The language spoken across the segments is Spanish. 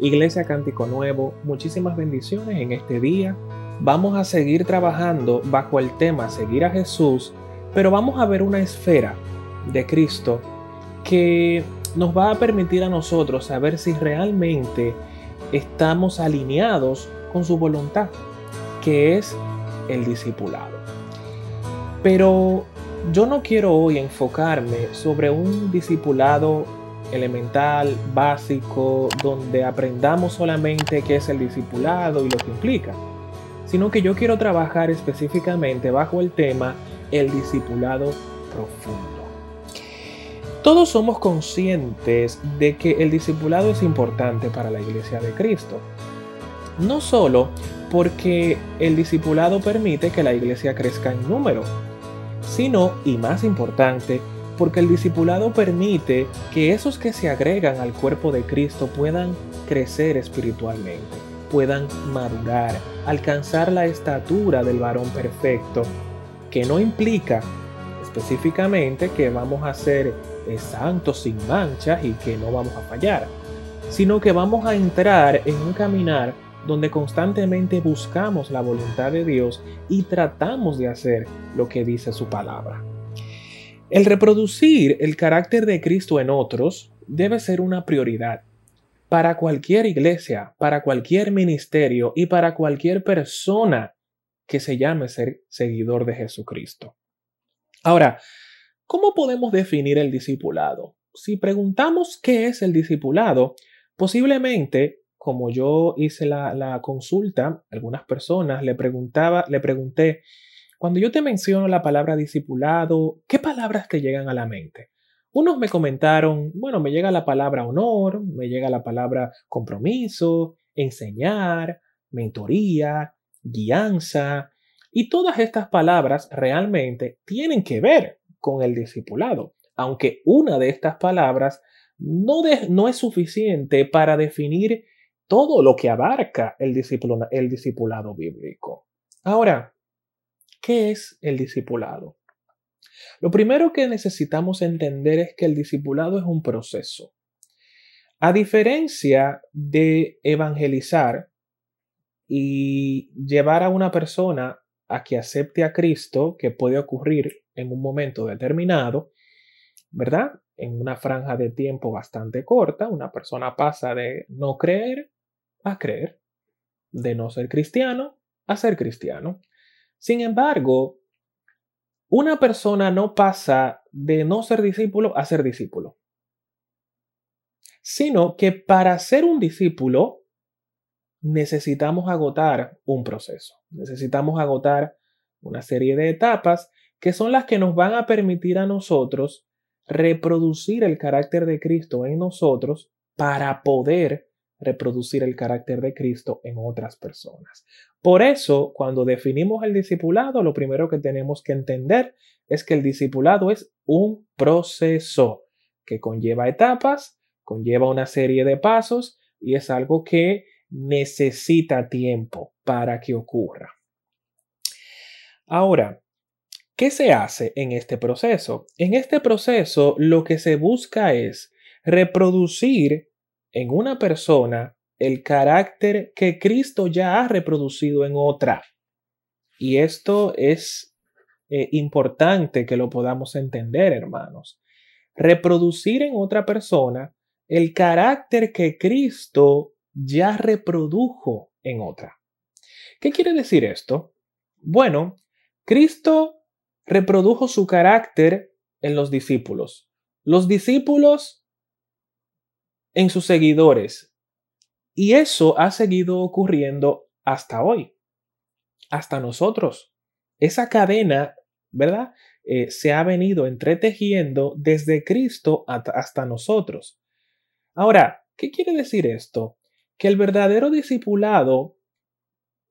Iglesia Cántico Nuevo, muchísimas bendiciones en este día. Vamos a seguir trabajando bajo el tema Seguir a Jesús, pero vamos a ver una esfera de Cristo que nos va a permitir a nosotros saber si realmente estamos alineados con su voluntad, que es el discipulado. Pero yo no quiero hoy enfocarme sobre un discipulado elemental, básico, donde aprendamos solamente qué es el discipulado y lo que implica, sino que yo quiero trabajar específicamente bajo el tema el discipulado profundo. Todos somos conscientes de que el discipulado es importante para la iglesia de Cristo. No solo porque el discipulado permite que la iglesia crezca en número, sino, y más importante, porque el discipulado permite que esos que se agregan al cuerpo de Cristo puedan crecer espiritualmente, puedan madurar, alcanzar la estatura del varón perfecto, que no implica específicamente que vamos a ser eh, santos sin manchas y que no vamos a fallar, sino que vamos a entrar en un caminar donde constantemente buscamos la voluntad de Dios y tratamos de hacer lo que dice su palabra. El reproducir el carácter de Cristo en otros debe ser una prioridad para cualquier iglesia, para cualquier ministerio y para cualquier persona que se llame ser seguidor de Jesucristo. Ahora, ¿cómo podemos definir el discipulado? Si preguntamos qué es el discipulado, posiblemente, como yo hice la, consulta, algunas personas le preguntaba, le pregunté, cuando yo te menciono la palabra discipulado, ¿qué palabras te llegan a la mente? Unos me comentaron, bueno, me llega la palabra honor, me llega la palabra compromiso, enseñar, mentoría, guianza, y todas estas palabras realmente tienen que ver con el discipulado, aunque una de estas palabras no, es suficiente para definir todo lo que abarca el, el discipulado bíblico. Ahora, ¿Qué es el discipulado? Lo primero que necesitamos entender es que el discipulado es un proceso. A diferencia de evangelizar y llevar a una persona a que acepte a Cristo, que puede ocurrir en un momento determinado, ¿verdad? En una franja de tiempo bastante corta, una persona pasa de no creer a creer, de no ser cristiano a ser cristiano. Sin embargo, una persona no pasa de no ser discípulo a ser discípulo, sino que para ser un discípulo necesitamos agotar un proceso, necesitamos agotar una serie de etapas que son las que nos van a permitir a nosotros reproducir el carácter de Cristo en nosotros para poder reproducir el carácter de Cristo en otras personas. Por eso, cuando definimos el discipulado, lo primero que tenemos que entender es que el discipulado es un proceso que conlleva etapas, conlleva una serie de pasos y es algo que necesita tiempo para que ocurra. Ahora, ¿qué se hace en este proceso? En este proceso lo que se busca es reproducir en una persona el carácter que Cristo ya ha reproducido en otra. Y esto es eh, importante que lo podamos entender, hermanos. Reproducir en otra persona el carácter que Cristo ya reprodujo en otra. ¿Qué quiere decir esto? Bueno, Cristo reprodujo su carácter en los discípulos. Los discípulos en sus seguidores. Y eso ha seguido ocurriendo hasta hoy, hasta nosotros. Esa cadena, ¿verdad? Eh, se ha venido entretejiendo desde Cristo hasta nosotros. Ahora, ¿qué quiere decir esto? Que el verdadero discipulado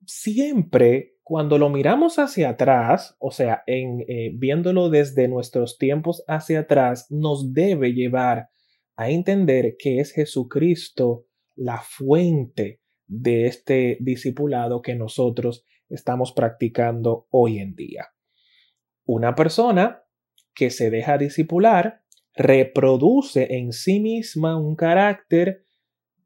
siempre, cuando lo miramos hacia atrás, o sea, en, eh, viéndolo desde nuestros tiempos hacia atrás, nos debe llevar a entender que es Jesucristo la fuente de este discipulado que nosotros estamos practicando hoy en día. Una persona que se deja discipular reproduce en sí misma un carácter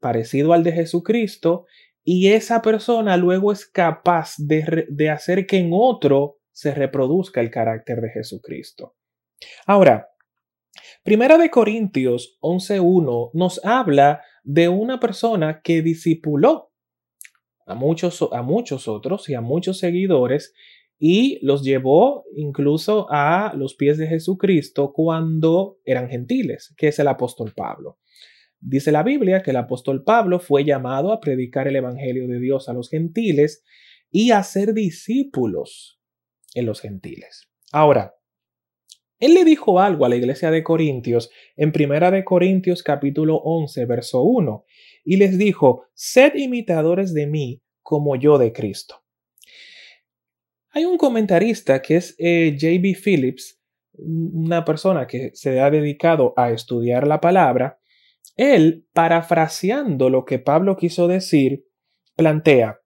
parecido al de Jesucristo y esa persona luego es capaz de, de hacer que en otro se reproduzca el carácter de Jesucristo. Ahora, Primera de Corintios 11.1 nos habla de una persona que discipuló a muchos, a muchos otros y a muchos seguidores y los llevó incluso a los pies de Jesucristo cuando eran gentiles, que es el apóstol Pablo. Dice la Biblia que el apóstol Pablo fue llamado a predicar el Evangelio de Dios a los gentiles y a ser discípulos en los gentiles. Ahora, él le dijo algo a la iglesia de Corintios en Primera de Corintios capítulo 11, verso 1, y les dijo, sed imitadores de mí como yo de Cristo. Hay un comentarista que es eh, J.B. Phillips, una persona que se ha dedicado a estudiar la palabra. Él, parafraseando lo que Pablo quiso decir, plantea,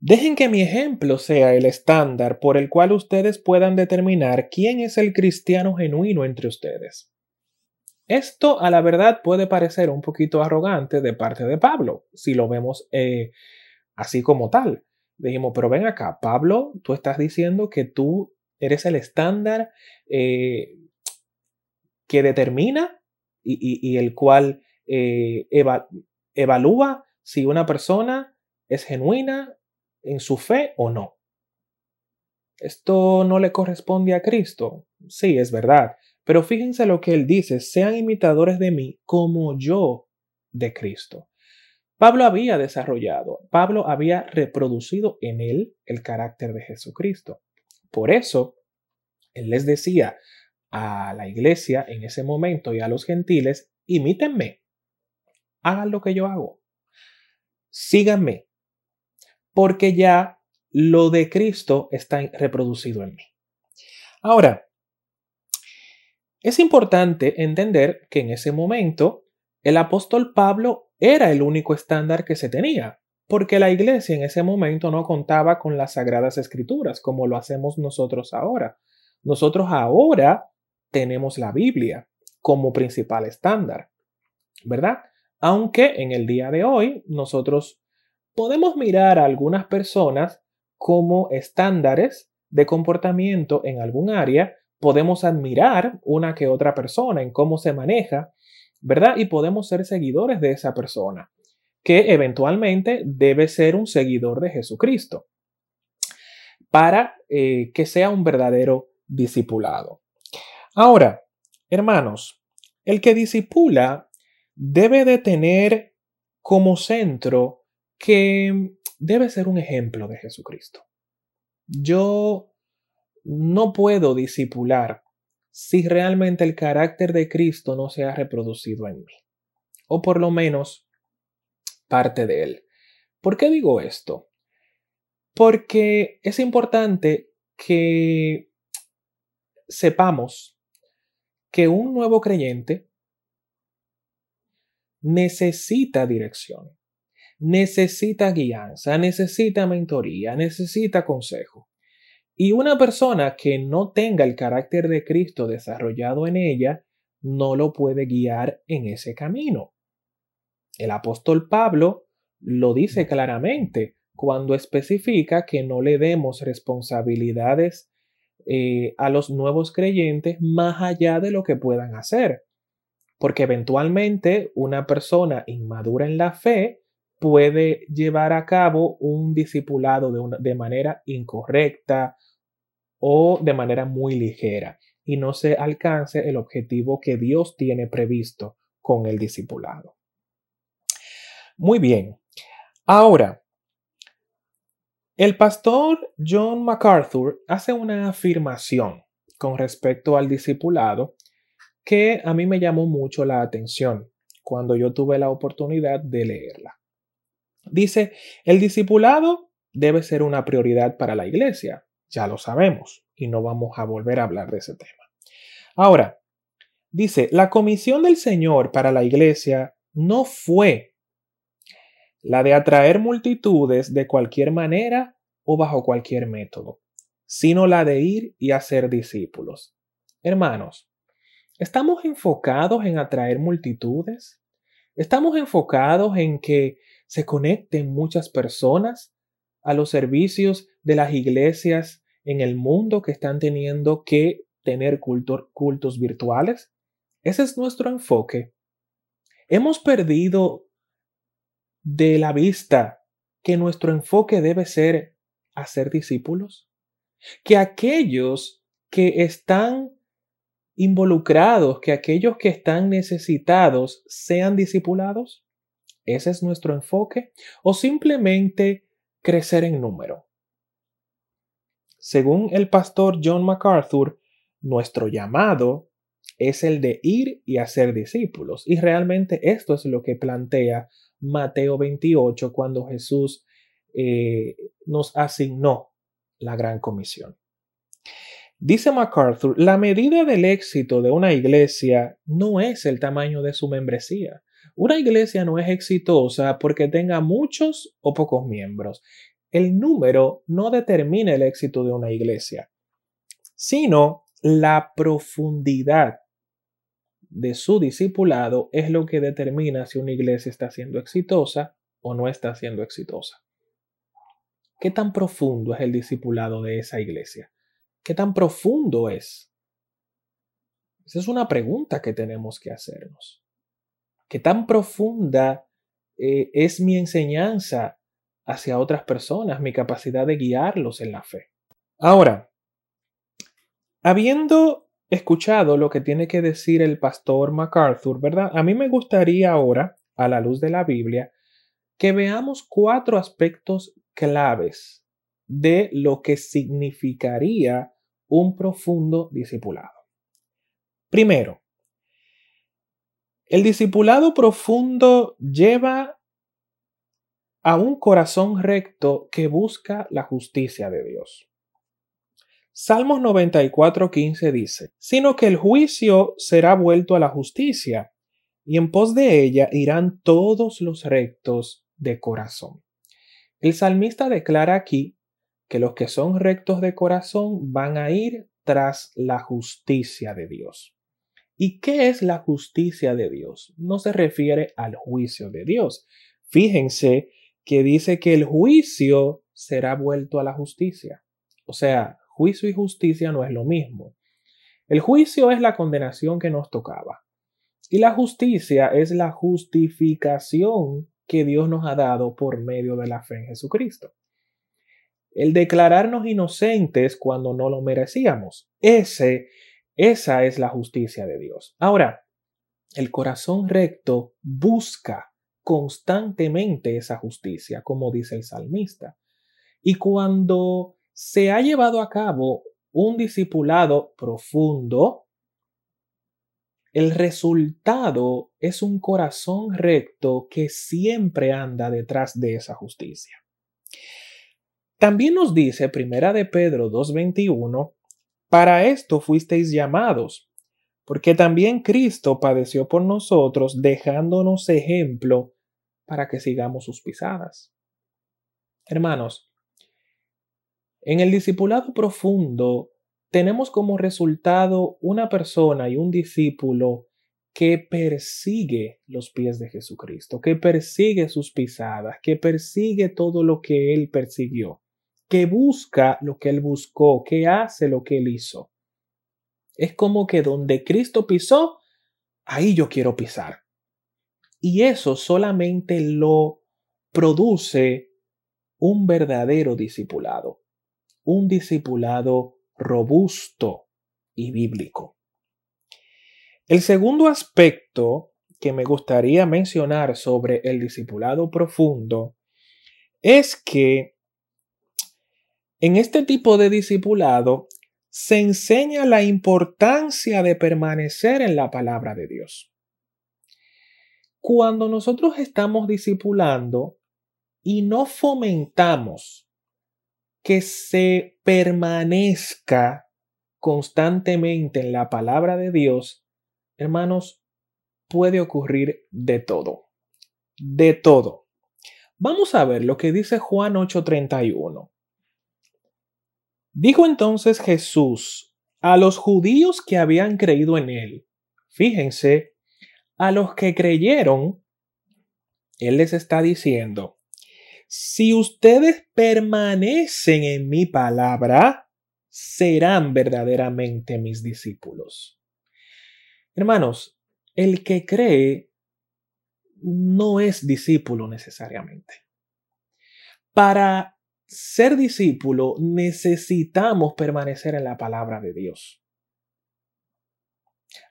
Dejen que mi ejemplo sea el estándar por el cual ustedes puedan determinar quién es el cristiano genuino entre ustedes. Esto a la verdad puede parecer un poquito arrogante de parte de Pablo, si lo vemos eh, así como tal. Dijimos, pero ven acá, Pablo, tú estás diciendo que tú eres el estándar eh, que determina y, el cual eh, evalúa si una persona es genuina en su fe o no. Esto no le corresponde a Cristo. Sí, es verdad. Pero fíjense lo que él dice, sean imitadores de mí como yo de Cristo. Pablo había desarrollado, Pablo había reproducido en él el carácter de Jesucristo. Por eso, él les decía a la iglesia en ese momento y a los gentiles, imítenme, hagan lo que yo hago, síganme, porque ya lo de Cristo está reproducido en mí. Ahora, es importante entender que en ese momento el apóstol Pablo era el único estándar que se tenía, porque la iglesia en ese momento no contaba con las sagradas escrituras como lo hacemos nosotros ahora. Nosotros ahora tenemos la Biblia como principal estándar, ¿verdad? Aunque en el día de hoy nosotros podemos mirar a algunas personas como estándares de comportamiento en algún área, podemos admirar una que otra persona en cómo se maneja, ¿verdad? Y podemos ser seguidores de esa persona, que eventualmente debe ser un seguidor de Jesucristo, para eh, que sea un verdadero discipulado. Ahora, hermanos, el que disipula debe de tener como centro que debe ser un ejemplo de Jesucristo. Yo no puedo disipular si realmente el carácter de Cristo no se ha reproducido en mí, o por lo menos parte de él. ¿Por qué digo esto? Porque es importante que sepamos que un nuevo creyente necesita dirección necesita guianza, necesita mentoría, necesita consejo. Y una persona que no tenga el carácter de Cristo desarrollado en ella, no lo puede guiar en ese camino. El apóstol Pablo lo dice claramente cuando especifica que no le demos responsabilidades eh, a los nuevos creyentes más allá de lo que puedan hacer. Porque eventualmente una persona inmadura en la fe puede llevar a cabo un discipulado de, de manera incorrecta o de manera muy ligera y no se alcance el objetivo que Dios tiene previsto con el discipulado. Muy bien. Ahora, el pastor John MacArthur hace una afirmación con respecto al discipulado que a mí me llamó mucho la atención cuando yo tuve la oportunidad de leerla. Dice, el discipulado debe ser una prioridad para la iglesia. Ya lo sabemos y no vamos a volver a hablar de ese tema. Ahora, dice, la comisión del Señor para la iglesia no fue la de atraer multitudes de cualquier manera o bajo cualquier método, sino la de ir y hacer discípulos. Hermanos, ¿estamos enfocados en atraer multitudes? Estamos enfocados en que se conecten muchas personas a los servicios de las iglesias en el mundo que están teniendo que tener cultos virtuales. Ese es nuestro enfoque. Hemos perdido de la vista que nuestro enfoque debe ser hacer discípulos, que aquellos que están involucrados, que aquellos que están necesitados sean discipulados. ¿Ese es nuestro enfoque? ¿O simplemente crecer en número? Según el pastor John MacArthur, nuestro llamado es el de ir y hacer discípulos. Y realmente esto es lo que plantea Mateo 28 cuando Jesús eh, nos asignó la gran comisión. Dice MacArthur, la medida del éxito de una iglesia no es el tamaño de su membresía. Una iglesia no es exitosa porque tenga muchos o pocos miembros. El número no determina el éxito de una iglesia, sino la profundidad de su discipulado es lo que determina si una iglesia está siendo exitosa o no está siendo exitosa. ¿Qué tan profundo es el discipulado de esa iglesia? ¿Qué tan profundo es? Esa es una pregunta que tenemos que hacernos. ¿Qué tan profunda eh, es mi enseñanza hacia otras personas, mi capacidad de guiarlos en la fe? Ahora, habiendo escuchado lo que tiene que decir el pastor MacArthur, ¿verdad? A mí me gustaría ahora, a la luz de la Biblia, que veamos cuatro aspectos claves de lo que significaría un profundo discipulado. Primero, el discipulado profundo lleva a un corazón recto que busca la justicia de Dios. Salmos 94:15 dice, sino que el juicio será vuelto a la justicia, y en pos de ella irán todos los rectos de corazón. El salmista declara aquí que los que son rectos de corazón van a ir tras la justicia de Dios. ¿Y qué es la justicia de Dios? No se refiere al juicio de Dios. Fíjense que dice que el juicio será vuelto a la justicia. O sea, Juicio y justicia no es lo mismo. El juicio es la condenación que nos tocaba. Y la justicia es la justificación que Dios nos ha dado por medio de la fe en Jesucristo. El declararnos inocentes cuando no lo merecíamos. Ese, esa es la justicia de Dios. Ahora, el corazón recto busca constantemente esa justicia, como dice el salmista. Y cuando se ha llevado a cabo un discipulado profundo, el resultado es un corazón recto que siempre anda detrás de esa justicia. También nos dice Primera de Pedro 2:21, para esto fuisteis llamados, porque también Cristo padeció por nosotros, dejándonos ejemplo para que sigamos sus pisadas. Hermanos, en el discipulado profundo tenemos como resultado una persona y un discípulo que persigue los pies de Jesucristo, que persigue sus pisadas, que persigue todo lo que Él persiguió, que busca lo que Él buscó, que hace lo que Él hizo. Es como que donde Cristo pisó, ahí yo quiero pisar. Y eso solamente lo produce un verdadero discipulado un discipulado robusto y bíblico. El segundo aspecto que me gustaría mencionar sobre el discipulado profundo es que en este tipo de discipulado se enseña la importancia de permanecer en la palabra de Dios. Cuando nosotros estamos discipulando y no fomentamos que se permanezca constantemente en la palabra de Dios, hermanos, puede ocurrir de todo. De todo. Vamos a ver lo que dice Juan 8:31. Dijo entonces Jesús a los judíos que habían creído en él. Fíjense, a los que creyeron Él les está diciendo, si ustedes permanecen en mi palabra, serán verdaderamente mis discípulos. Hermanos, el que cree no es discípulo necesariamente. Para ser discípulo necesitamos permanecer en la palabra de Dios.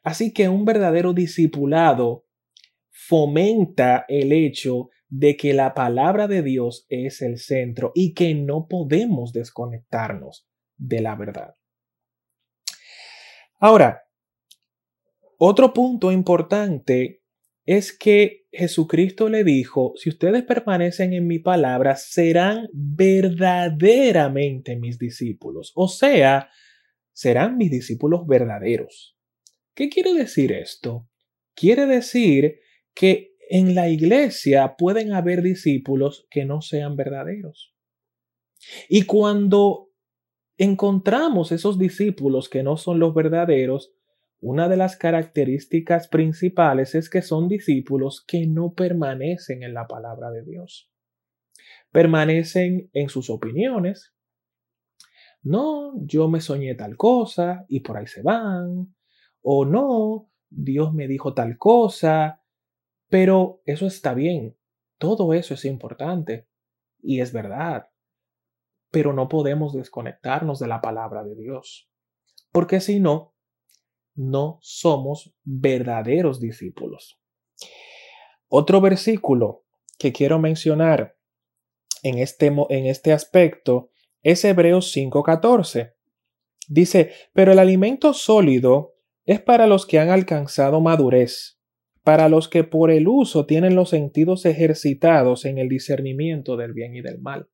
Así que un verdadero discipulado fomenta el hecho de que la palabra de Dios es el centro y que no podemos desconectarnos de la verdad. Ahora, otro punto importante es que Jesucristo le dijo, si ustedes permanecen en mi palabra, serán verdaderamente mis discípulos. O sea, serán mis discípulos verdaderos. ¿Qué quiere decir esto? Quiere decir que en la iglesia pueden haber discípulos que no sean verdaderos. Y cuando encontramos esos discípulos que no son los verdaderos, una de las características principales es que son discípulos que no permanecen en la palabra de Dios. Permanecen en sus opiniones. No, yo me soñé tal cosa y por ahí se van. O no, Dios me dijo tal cosa. Pero eso está bien. Todo eso es importante. Y es verdad. Pero no podemos desconectarnos de la palabra de Dios. Porque si no, no somos verdaderos discípulos. Otro versículo que quiero mencionar en este, en este aspecto es Hebreos 5:14. Dice, pero el alimento sólido es para los que han alcanzado madurez, para los que por el uso tienen los sentidos ejercitados en el discernimiento del bien y del mal.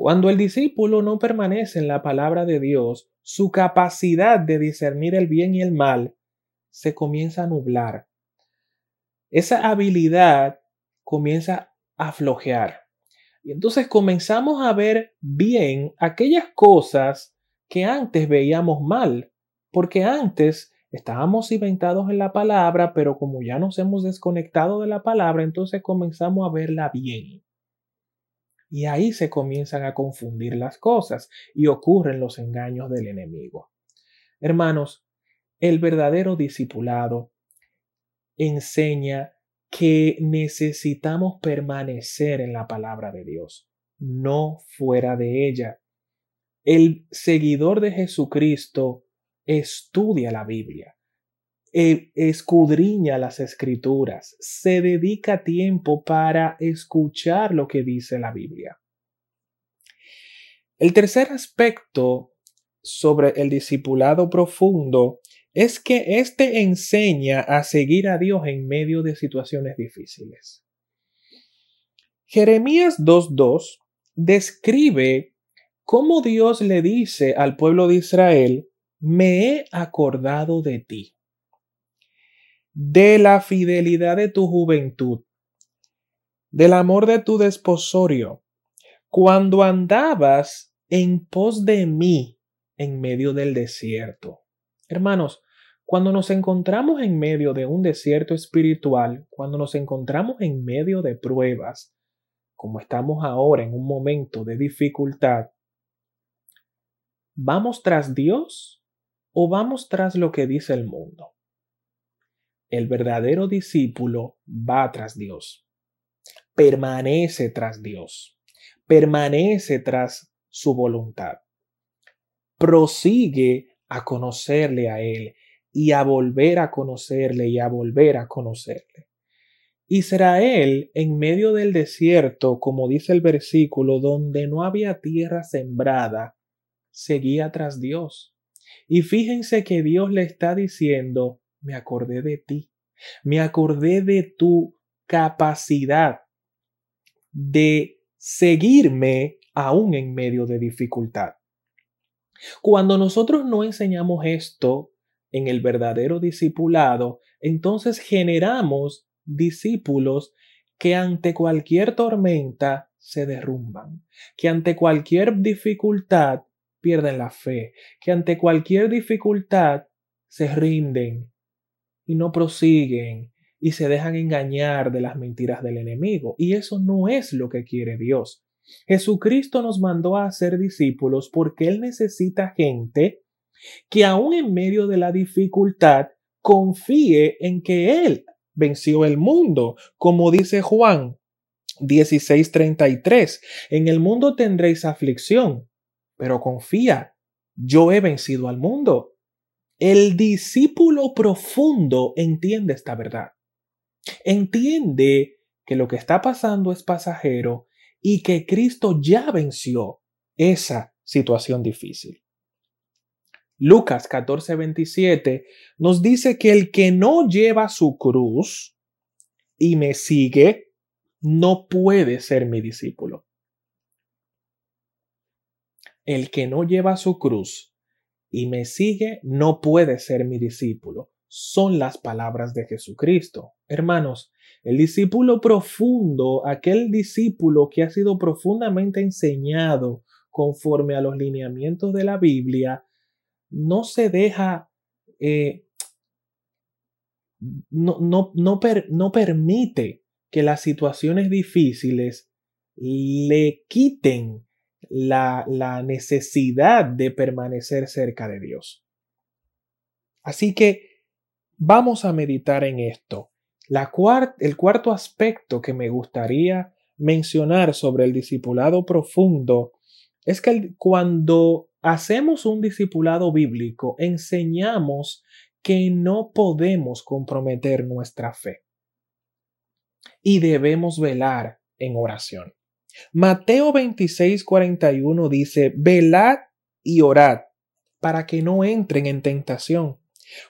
Cuando el discípulo no permanece en la palabra de Dios, su capacidad de discernir el bien y el mal se comienza a nublar. Esa habilidad comienza a flojear. Y entonces comenzamos a ver bien aquellas cosas que antes veíamos mal, porque antes estábamos cimentados en la palabra, pero como ya nos hemos desconectado de la palabra, entonces comenzamos a verla bien. Y ahí se comienzan a confundir las cosas y ocurren los engaños del enemigo. Hermanos, el verdadero discipulado enseña que necesitamos permanecer en la palabra de Dios, no fuera de ella. El seguidor de Jesucristo estudia la Biblia, e escudriña las escrituras, se dedica tiempo para escuchar lo que dice la Biblia. El tercer aspecto sobre el discipulado profundo es que éste enseña a seguir a Dios en medio de situaciones difíciles. Jeremías 2.2 describe cómo Dios le dice al pueblo de Israel, me he acordado de ti de la fidelidad de tu juventud, del amor de tu desposorio, cuando andabas en pos de mí en medio del desierto. Hermanos, cuando nos encontramos en medio de un desierto espiritual, cuando nos encontramos en medio de pruebas, como estamos ahora en un momento de dificultad, ¿vamos tras Dios o vamos tras lo que dice el mundo? El verdadero discípulo va tras Dios, permanece tras Dios, permanece tras su voluntad, prosigue a conocerle a Él y a volver a conocerle y a volver a conocerle. Israel, en medio del desierto, como dice el versículo, donde no había tierra sembrada, seguía tras Dios. Y fíjense que Dios le está diciendo, me acordé de ti, me acordé de tu capacidad de seguirme aún en medio de dificultad. Cuando nosotros no enseñamos esto en el verdadero discipulado, entonces generamos discípulos que ante cualquier tormenta se derrumban, que ante cualquier dificultad pierden la fe, que ante cualquier dificultad se rinden, y no prosiguen y se dejan engañar de las mentiras del enemigo. Y eso no es lo que quiere Dios. Jesucristo nos mandó a ser discípulos porque Él necesita gente que aún en medio de la dificultad confíe en que Él venció el mundo, como dice Juan 16:33. En el mundo tendréis aflicción, pero confía, yo he vencido al mundo. El discípulo profundo entiende esta verdad. Entiende que lo que está pasando es pasajero y que Cristo ya venció esa situación difícil. Lucas 14:27 nos dice que el que no lleva su cruz y me sigue, no puede ser mi discípulo. El que no lleva su cruz y me sigue, no puede ser mi discípulo. Son las palabras de Jesucristo. Hermanos, el discípulo profundo, aquel discípulo que ha sido profundamente enseñado conforme a los lineamientos de la Biblia, no se deja, eh, no, no, no, no permite que las situaciones difíciles le quiten la, necesidad de permanecer cerca de Dios. Así que vamos a meditar en esto. La el cuarto aspecto que me gustaría mencionar sobre el discipulado profundo es que cuando hacemos un discipulado bíblico, enseñamos que no podemos comprometer nuestra fe y debemos velar en oración. Mateo 26, 41 dice, velad y orad para que no entren en tentación.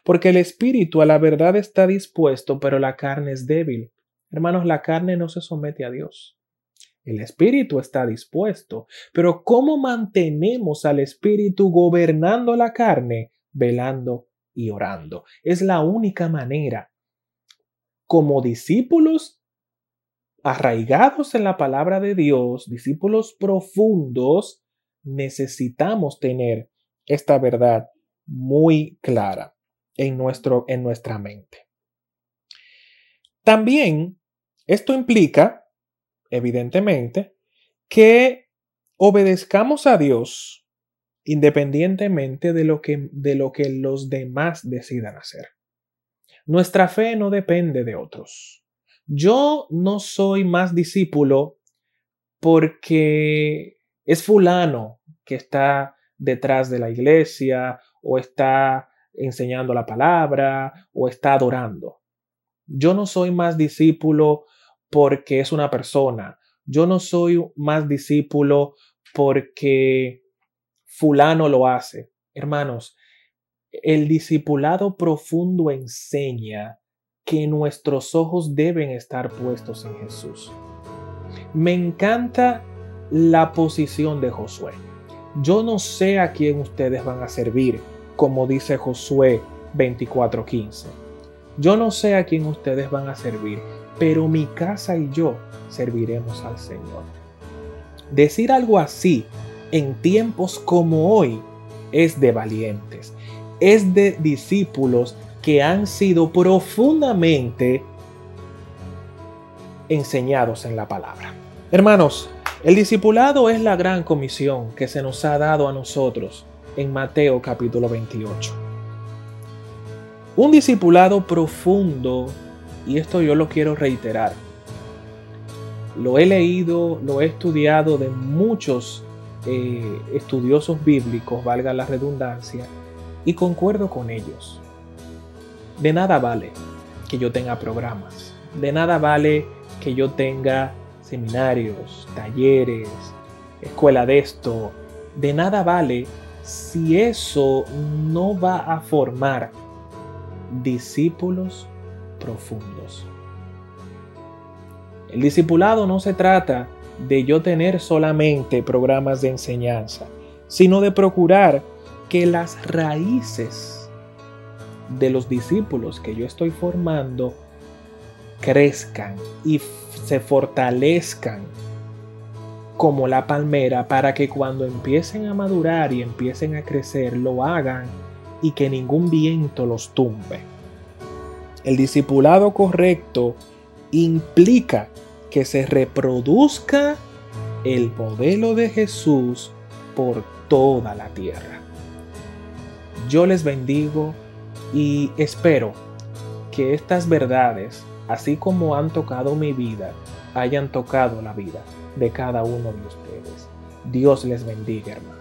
Porque el espíritu a la verdad está dispuesto, pero la carne es débil. Hermanos, la carne no se somete a Dios. El espíritu está dispuesto, pero ¿cómo mantenemos al espíritu gobernando la carne? Velando y orando. Es la única manera. Como discípulos arraigados en la palabra de Dios, discípulos profundos, necesitamos tener esta verdad muy clara en, nuestro, en nuestra mente. También esto implica, evidentemente, que obedezcamos a Dios independientemente de lo que, de lo que los demás decidan hacer. Nuestra fe no depende de otros. Yo no soy más discípulo porque es fulano que está detrás de la iglesia o está enseñando la palabra o está adorando. Yo no soy más discípulo porque es una persona. Yo no soy más discípulo porque fulano lo hace. Hermanos, el discipulado profundo enseña que nuestros ojos deben estar puestos en Jesús. Me encanta la posición de Josué. Yo no sé a quién ustedes van a servir, como dice Josué 24:15. Yo no sé a quién ustedes van a servir, pero mi casa y yo serviremos al Señor. Decir algo así en tiempos como hoy es de valientes, es de discípulos que han sido profundamente enseñados en la palabra. Hermanos, el discipulado es la gran comisión que se nos ha dado a nosotros en Mateo capítulo 28. Un discipulado profundo, y esto yo lo quiero reiterar, lo he leído, lo he estudiado de muchos eh, estudiosos bíblicos, valga la redundancia, y concuerdo con ellos. De nada vale que yo tenga programas, de nada vale que yo tenga seminarios, talleres, escuela de esto, de nada vale si eso no va a formar discípulos profundos. El discipulado no se trata de yo tener solamente programas de enseñanza, sino de procurar que las raíces de los discípulos que yo estoy formando crezcan y se fortalezcan como la palmera para que cuando empiecen a madurar y empiecen a crecer lo hagan y que ningún viento los tumbe. El discipulado correcto implica que se reproduzca el modelo de Jesús por toda la tierra. Yo les bendigo y espero que estas verdades, así como han tocado mi vida, hayan tocado la vida de cada uno de ustedes. Dios les bendiga, hermano.